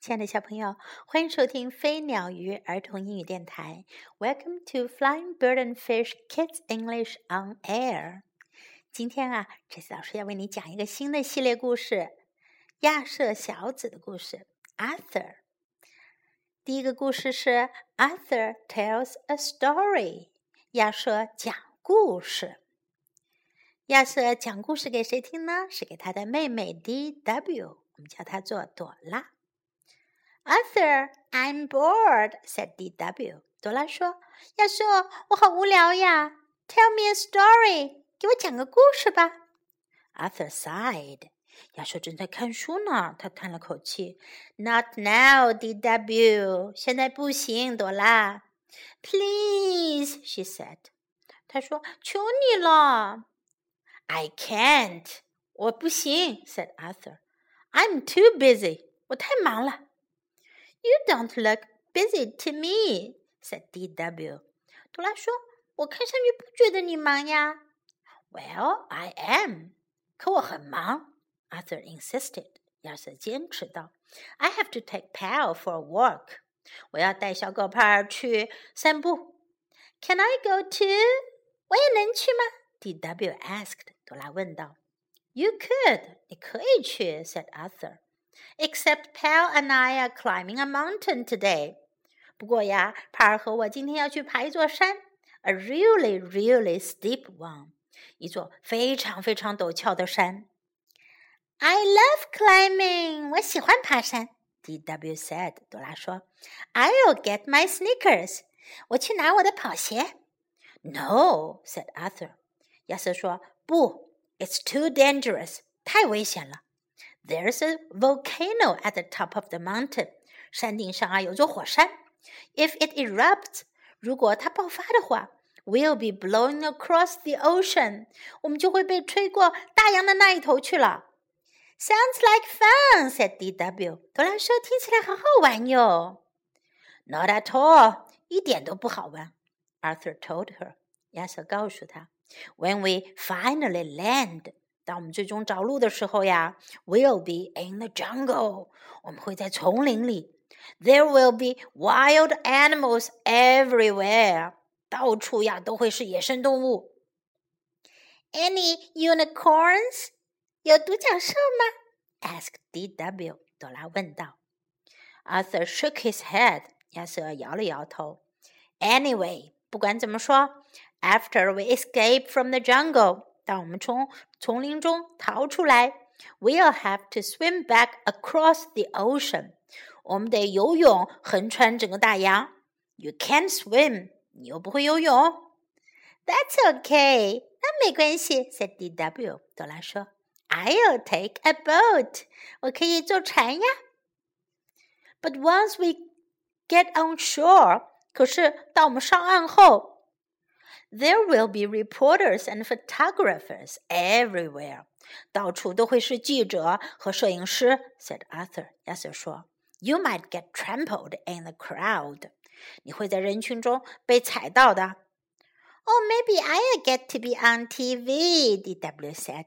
亲爱的小朋友，欢迎收听飞鸟鱼儿童英语电台。Welcome to Flying Bird and Fish Kids English on Air。今天啊，这次老师要为你讲一个新的系列故事——亚瑟小子的故事。Arthur。第一个故事是 Arthur tells a story。亚瑟讲故事。亚瑟讲故事给谁听呢？是给他的妹妹 D.W。我们叫她做朵拉。Arthur, I'm bored," said D.W. 朵拉说：“亚瑟，我好无聊呀。Tell me a story，给我讲个故事吧。” Arthur sighed. 亚瑟正在看书呢，他叹了口气。“Not now, D.W. 现在不行，朵拉。”“Please,” she said. 他说：“求你了。”“I can't. 我不行。”said Arthur. “I'm too busy. 我太忙了。” You don't look busy to me," said D.W. 朵拉说：“我看上去不觉得你忙呀。” Well, I am. 可我很忙。Arthur insisted. 亚瑟坚持道：“I have to take Pal for a walk. 我要带小狗帕儿去散步。” Can I go too? 我也能去吗？D.W. asked. 朵拉问道。You could. 你可以去，said Arthur. Except Pal and I are climbing a mountain today. 不过呀，帕尔和我今天要去爬一座山，a really really steep one，一座非常非常陡峭的山。I love climbing，我喜欢爬山。D.W. said，朵拉说，I'll get my sneakers，我去拿我的跑鞋。No，said Arthur，亚瑟说不，It's too dangerous，太危险了。 there's a volcano at the top of the mountain. 山顶上啊有座火山。If it erupts，如果它爆发的话，we'll be blowing across the ocean。我们就会被吹过大洋的那一头去了。Sounds like fun, said D.W. 德兰说：“听起来好好玩哟。” Not at all，一点都不好玩。Arthur told her，亚瑟告诉他：“When we finally land。” 当我们最终着陆的时候呀，We'll be in the jungle，我们会在丛林里。There will be wild animals everywhere，到处呀都会是野生动物。Any unicorns？有独角兽吗？asked D.W. 朵拉问道。Arthur shook his head，亚瑟摇了摇头。Anyway，不管怎么说，After we escape from the jungle。 当我们从丛林中逃出来，We'll have to swim back across the ocean。我们得游泳横穿整个大洋。You can't swim，你又不会游泳。That's okay，那没关系。said D.W. 朵拉说，I'll take a boat，我可以坐船呀。But once we get on shore，可是当我们上岸后 there will be reporters and photographers everywhere. 到处都会是记者和摄影师，said Arthur. 亚瑟说，You might get trampled in the crowd. 你会在人群中被踩到的。Oh, maybe I'll get to be on TV. D.W. said.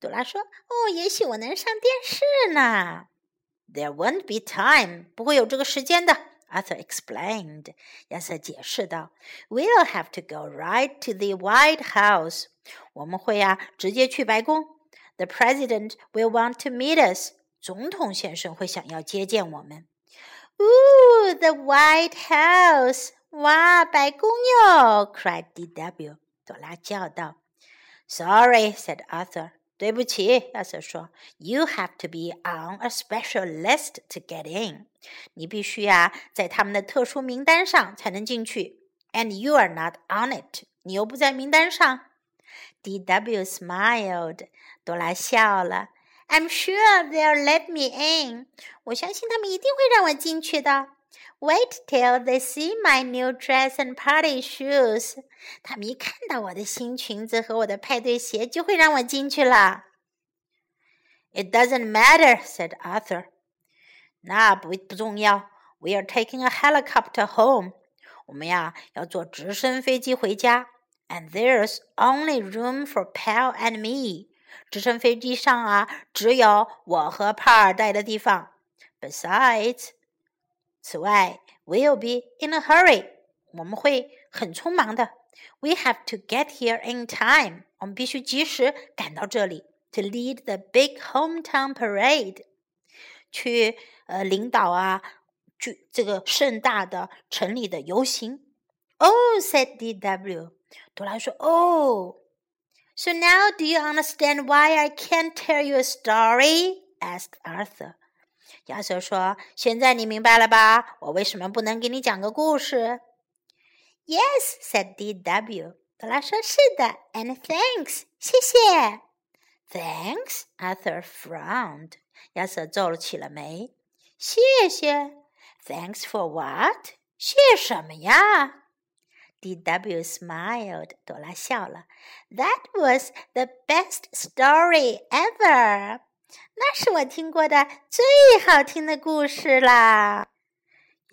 朵拉说：“哦，也许我能上电视呢。” There won't be time. 不会有这个时间的。 Arthur explained. 亚瑟解释道：“We'll have to go right to the White House. 我们会呀、啊，直接去白宫。The President will want to meet us. 总统先生会想要接见我们。Ooh, the White House! 哇，白宫哟！cried D.W. 朵拉叫道。Sorry, said Arthur. 对不起，亚瑟说，You have to be on a special list to get in。 你必须呀，在他们的特殊名单上才能进去。And you are not on it。你又不在名单上。D.W. smiled。朵拉笑了。I'm sure they'll let me in。我相信他们一定会让我进去的。Wait till they see my new dress and party shoes。他们一看到我的新裙子和我的派对鞋，就会让我进去了。It doesn't matter," said Arthur. 那不不重要。We are taking a helicopter home. 我们呀要坐直升飞机回家。And there's only room for Pal and me. 直升飞机上啊，只有我和帕尔待的地方。 Besides，此外，we'll be in a hurry，我们会很匆忙的。We have to get here in time，我们必须及时赶到这里。To lead the big hometown parade， 去呃领导啊，去这个盛大的城里的游行。Oh, said D.W. 朵拉说：“Oh, so now do you understand why I can't tell you a story?” asked Arthur. 亚瑟说：“现在你明白了吧？我为什么不能给你讲个故事？”Yes, said D.W. 朵拉说：“是的，and thanks，谢谢。 ”Thanks, Arthur frowned. 亚瑟皱了起了眉。谢谢，Thanks for what？谢什么呀？D.W. smiled. 朵拉笑了。That was the best story ever. 那是我听过的最好听的故事啦。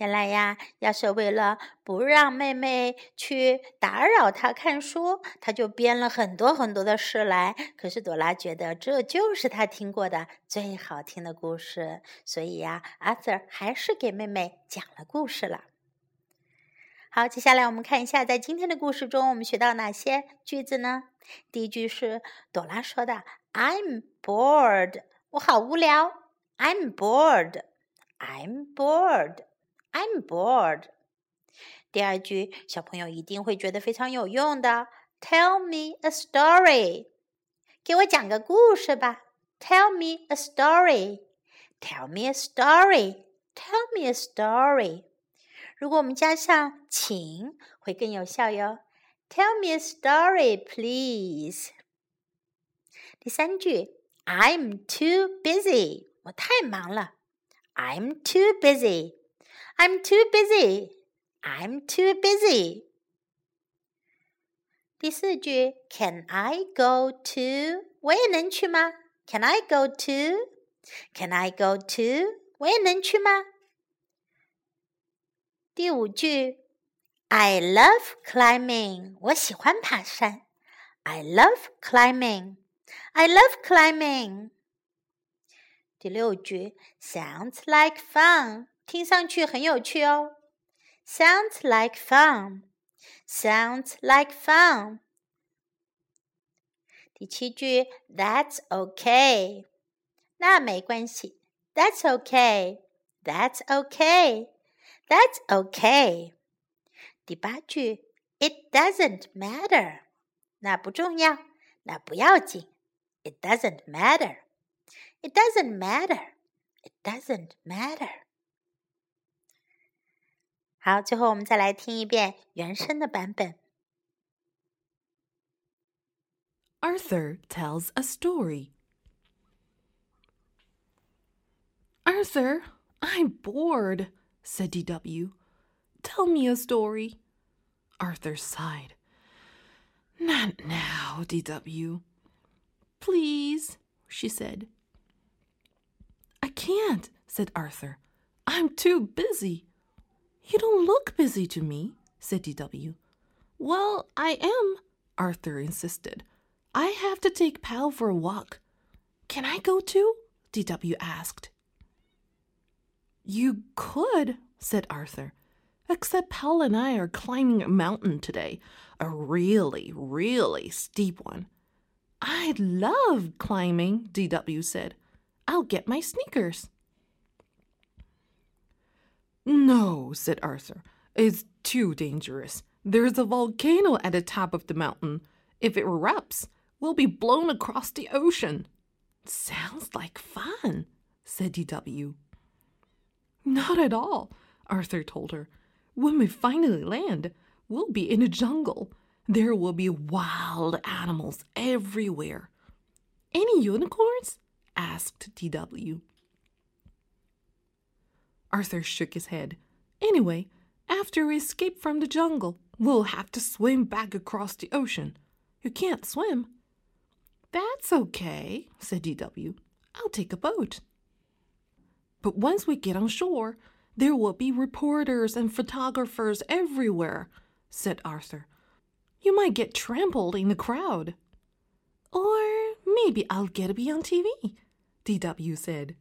原来呀，要是为了不让妹妹去打扰她看书，他就编了很多很多的事来。可是朵拉觉得这就是她听过的最好听的故事，所以呀，阿 Sir 还是给妹妹讲了故事了。好，接下来我们看一下，在今天的故事中，我们学到哪些句子呢？第一句是朵拉说的：“I'm bored，我好无聊。”I'm bored，I'm bored bored，I'm bored。第二句，小朋友一定会觉得非常有用的：“Tell me a story，给我讲个故事吧。”Tell me a story，Tell me a story，Tell me a story。如果我们加上请，会更有效哟。Tell me a story, please。第三句，I'm too busy，我太忙了。I'm too busy. I'm too busy. I'm too busy. 第四句，Can I go too？我也能去吗？Can I go too？Can I go too？我也能去吗？第五句，I love climbing。我喜欢爬山。I love climbing。I love climbing。第六句，Sounds like fun。听上去很有趣哦。Sounds like fun，Sounds like fun。第七句，That's okay，那没关系。That's okay，That's okay。That's okay. 第八句，It doesn't matter，那不重要，那不要紧。It doesn't matter. It doesn't matter. It doesn't matter. 好，最后我们再来听一遍原声的版本。Arthur tells a story. Arthur, I'm bored said D.W. Tell me a story. Arthur sighed. Not now, D.W. Please, she said. I can't, said Arthur. I'm too busy. You don't look busy to me, said D.W. Well, I am, Arthur insisted. I have to take Pal for a walk. Can I go too? D.W. asked. You could, said Arthur. Except Pal and I are climbing a mountain today, a really, really steep one. I love climbing, DW said. I'll get my sneakers. No, said Arthur. It's too dangerous. There's a volcano at the top of the mountain. If it erupts, we'll be blown across the ocean. Sounds like fun, said DW. Not at all, Arthur told her. When we finally land, we'll be in a jungle. There will be wild animals everywhere. Any unicorns? asked DW. Arthur shook his head. Anyway, after we escape from the jungle, we'll have to swim back across the ocean. You can't swim. That's okay, said DW. I'll take a boat. But once we get on shore, there will be reporters and photographers everywhere, said Arthur. You might get trampled in the crowd. Or maybe I'll get to be on TV, DW said.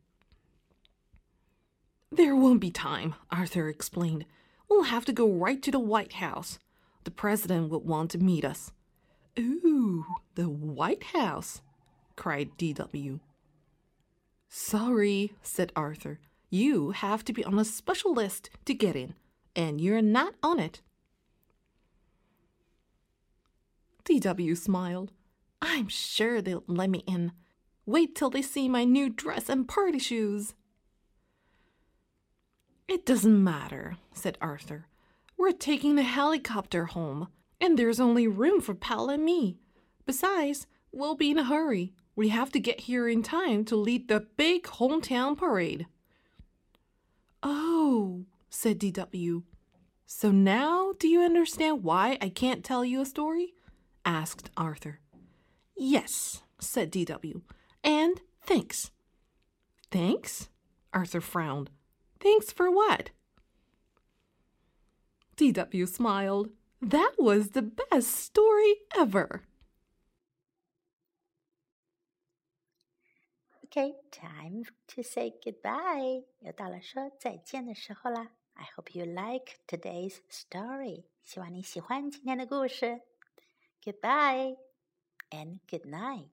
There won't be time, Arthur explained. We'll have to go right to the White House. The president would want to meet us. Ooh, the White House, cried DW. Sorry, said Arthur. You have to be on a special list to get in, and you're not on it. DW smiled. I'm sure they'll let me in. Wait till they see my new dress and party shoes. It doesn't matter, said Arthur. We're taking the helicopter home, and there's only room for Pal and me. Besides, we'll be in a hurry. We have to get here in time to lead the big hometown parade. Oh, said DW. So now do you understand why I can't tell you a story? asked Arthur. Yes, said DW. And thanks. Thanks? Arthur frowned. Thanks for what? DW smiled. That was the best story ever. Okay, time to say goodbye. 又到了说再见的时候啦。I hope you like today's story. 希望你喜欢今天的故事。Goodbye and good night.